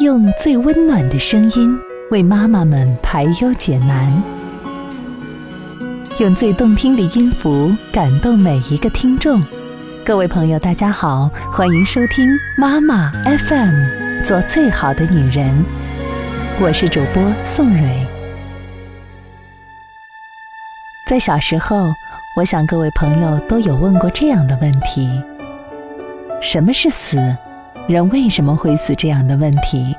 用最温暖的声音为妈妈们排忧解难，用最动听的音符感动每一个听众。各位朋友，大家好，欢迎收听妈妈 FM，做最好的女人。我是主播宋蕊。在小时候，我想各位朋友都有问过这样的问题：什么是死？人为什么会死？这样的问题，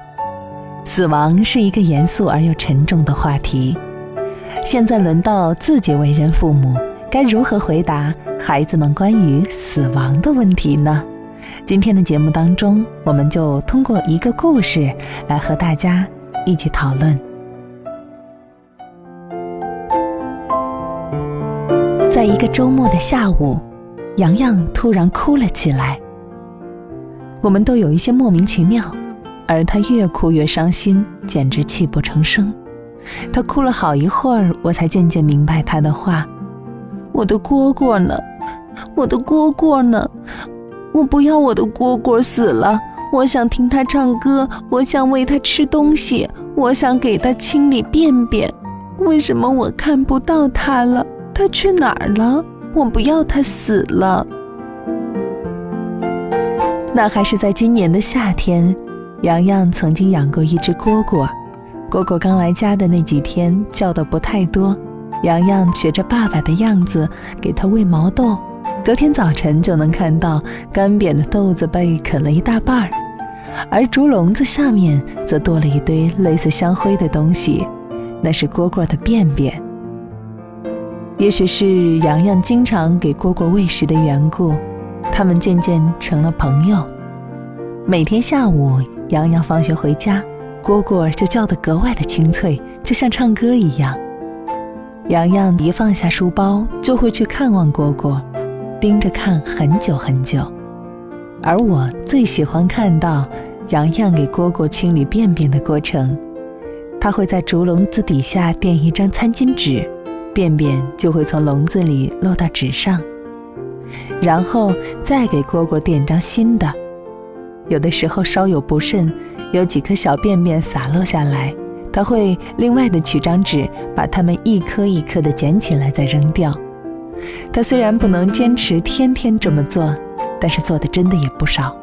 死亡是一个严肃而又沉重的话题。现在轮到自己为人父母，该如何回答孩子们关于死亡的问题呢？今天的节目当中，我们就通过一个故事来和大家一起讨论。在一个周末的下午，洋洋突然哭了起来。我们都有一些莫名其妙，而他越哭越伤心，简直泣不成声。他哭了好一会儿，我才渐渐明白他的话：“我的蝈蝈呢？我的蝈蝈呢？我不要我的蝈蝈死了！我想听他唱歌，我想喂他吃东西，我想给他清理便便。为什么我看不到他了？他去哪儿了？我不要他死了！”那还是在今年的夏天，洋洋曾经养过一只蝈蝈。蝈蝈刚来家的那几天叫的不太多，洋洋学着爸爸的样子给它喂毛豆，隔天早晨就能看到干瘪的豆子被啃了一大半儿，而竹笼子下面则多了一堆类似香灰的东西，那是蝈蝈的便便。也许是洋洋经常给蝈蝈喂食的缘故。他们渐渐成了朋友。每天下午，洋洋放学回家，蝈蝈就叫得格外的清脆，就像唱歌一样。洋洋一放下书包，就会去看望蝈蝈，盯着看很久很久。而我最喜欢看到洋洋给蝈蝈清理便便的过程。他会在竹笼子底下垫一张餐巾纸，便便就会从笼子里落到纸上。然后再给蝈蝈垫张新的，有的时候稍有不慎，有几颗小便便洒落下来，他会另外的取张纸，把它们一颗一颗的捡起来再扔掉。他虽然不能坚持天天这么做，但是做的真的也不少。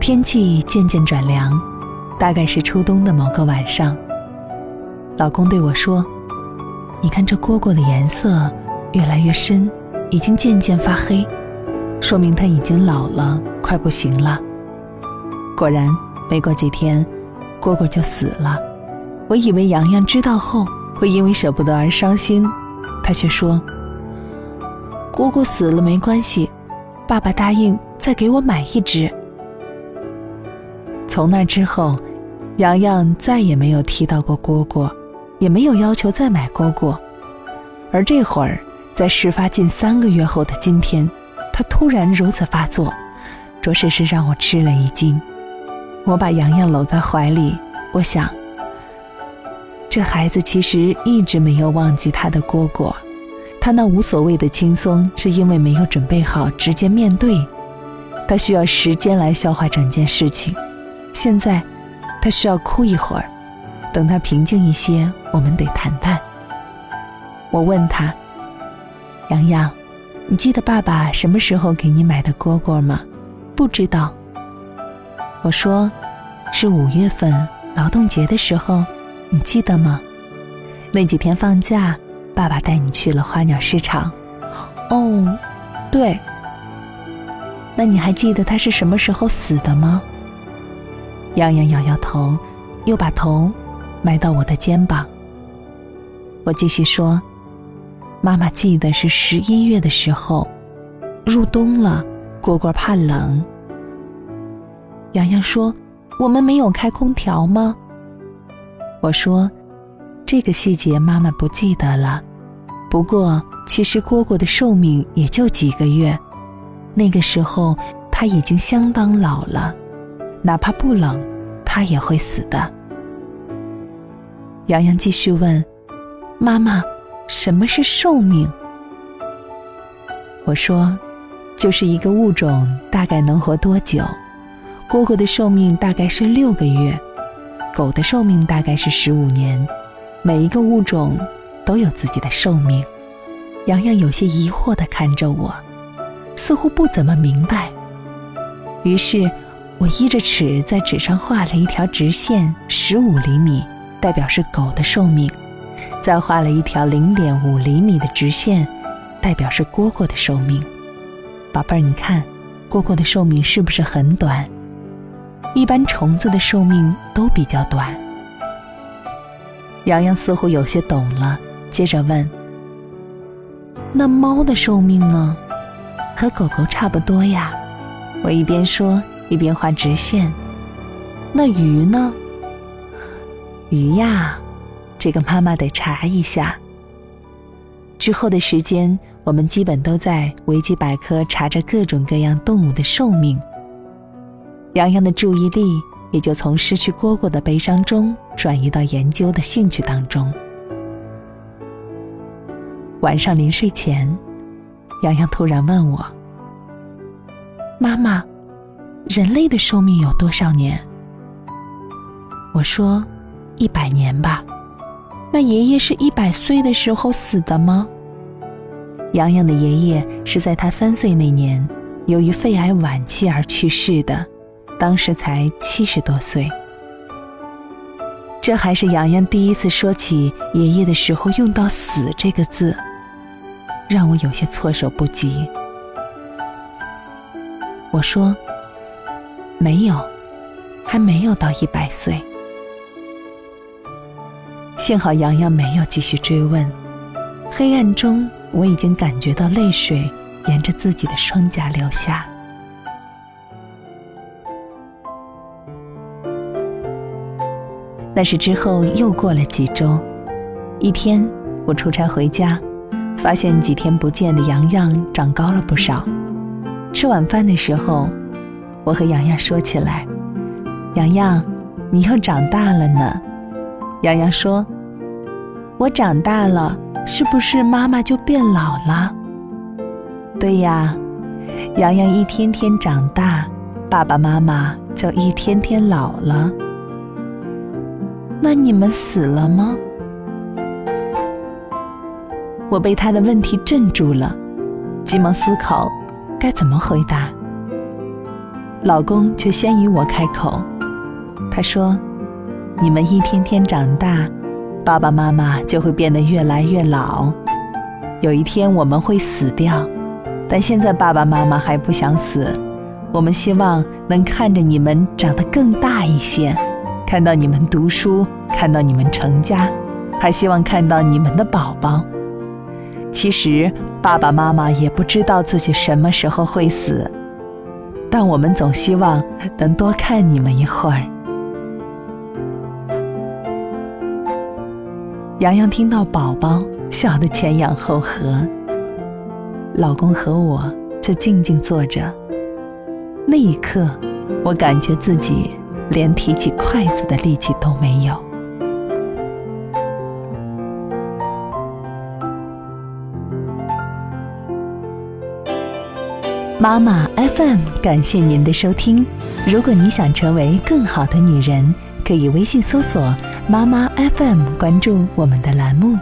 天气渐渐转凉，大概是初冬的某个晚上，老公对我说。你看这蝈蝈的颜色越来越深，已经渐渐发黑，说明它已经老了，快不行了。果然，没过几天，蝈蝈就死了。我以为洋洋知道后会因为舍不得而伤心，他却说：“蝈蝈死了没关系，爸爸答应再给我买一只。”从那之后，洋洋再也没有提到过蝈蝈。也没有要求再买蝈蝈，而这会儿，在事发近三个月后的今天，他突然如此发作，着实是让我吃了一惊。我把洋洋搂在怀里，我想，这孩子其实一直没有忘记他的蝈蝈，他那无所谓的轻松，是因为没有准备好直接面对，他需要时间来消化整件事情。现在，他需要哭一会儿。等他平静一些，我们得谈谈。我问他：“洋洋，你记得爸爸什么时候给你买的蝈蝈吗？”不知道。我说：“是五月份劳动节的时候，你记得吗？那几天放假，爸爸带你去了花鸟市场。”哦，对。那你还记得他是什么时候死的吗？洋洋摇摇头，又把头。埋到我的肩膀。我继续说：“妈妈记得是十一月的时候，入冬了，蝈蝈怕冷。”洋洋说：“我们没有开空调吗？”我说：“这个细节妈妈不记得了。不过其实蝈蝈的寿命也就几个月，那个时候它已经相当老了，哪怕不冷，它也会死的。”洋洋继续问：“妈妈，什么是寿命？”我说：“就是一个物种大概能活多久。蝈蝈的寿命大概是六个月，狗的寿命大概是十五年。每一个物种都有自己的寿命。洋洋有些疑惑地看着我，似乎不怎么明白。于是，我依着尺在纸上画了一条直线，十五厘米，代表是狗的寿命；再画了一条零点五厘米的直线，代表是蝈蝈的寿命。宝贝儿，你看，蝈蝈的寿命是不是很短？一般虫子的寿命都比较短。洋洋似乎有些懂了，接着问：“那猫的寿命呢？和狗狗差不多呀。”我一边说一边画直线。那鱼呢？鱼呀，这个妈妈得查一下。之后的时间，我们基本都在维基百科查着各种各样动物的寿命。洋洋的注意力也就从失去蝈蝈的悲伤中转移到研究的兴趣当中。晚上临睡前，洋洋突然问我：“妈妈，人类的寿命有多少年？”我说：“一百年吧。”那爷爷是一百岁的时候死的吗？洋洋的爷爷是在他三岁那年，由于肺癌晚期而去世的。当时才七十多岁，这还是洋洋第一次说起爷爷的时候用到“死”这个字，让我有些措手不及。我说：“没有，还没有到一百岁。”幸好洋洋没有继续追问。黑暗中，我已经感觉到泪水沿着自己的双颊流下。那是之后又过了几周，一天我出差回家，发现几天不见的洋洋长高了不少。吃晚饭的时候，我和洋洋说起来：“洋洋，你又长大了呢。”洋洋说：“我长大了，是不是妈妈就变老了？”“对呀，洋洋一天天长大，爸爸妈妈就一天天老了。”那你们死了吗？我被他的问题镇住了，急忙思考该怎么回答。老公却先于我开口，他说：“你们一天天长大，爸爸妈妈就会变得越来越老。有一天我们会死掉，但现在爸爸妈妈还不想死，我们希望能看着你们长得更大一些。”看到你们读书，看到你们成家，还希望看到你们的宝宝。其实爸爸妈妈也不知道自己什么时候会死，但我们总希望能多看你们一会儿。洋洋听到宝宝，笑得前仰后合。老公和我就静静坐着。那一刻，我感觉自己。连提起筷子的力气都没有。妈妈 FM，感谢您的收听。如果你想成为更好的女人，可以微信搜索“妈妈 FM”，关注我们的栏目。